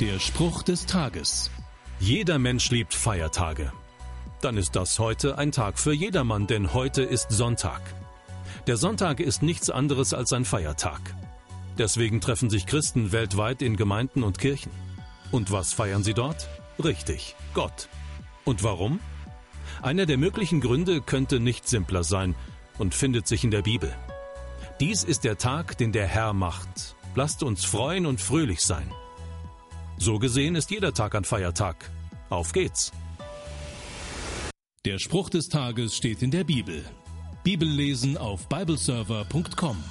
Der Spruch des Tages. Jeder Mensch liebt Feiertage. Dann ist das heute ein Tag für jedermann, denn heute ist Sonntag. Der Sonntag ist nichts anderes als ein Feiertag. Deswegen treffen sich Christen weltweit in Gemeinden und Kirchen. Und was feiern sie dort? Richtig, Gott. Und warum? Einer der möglichen Gründe könnte nicht simpler sein und findet sich in der Bibel. Dies ist der Tag, den der Herr macht. Lasst uns freuen und fröhlich sein. So gesehen ist jeder Tag ein Feiertag. Auf geht's. Der Spruch des Tages steht in der Bibel. Bibellesen auf bibleserver.com.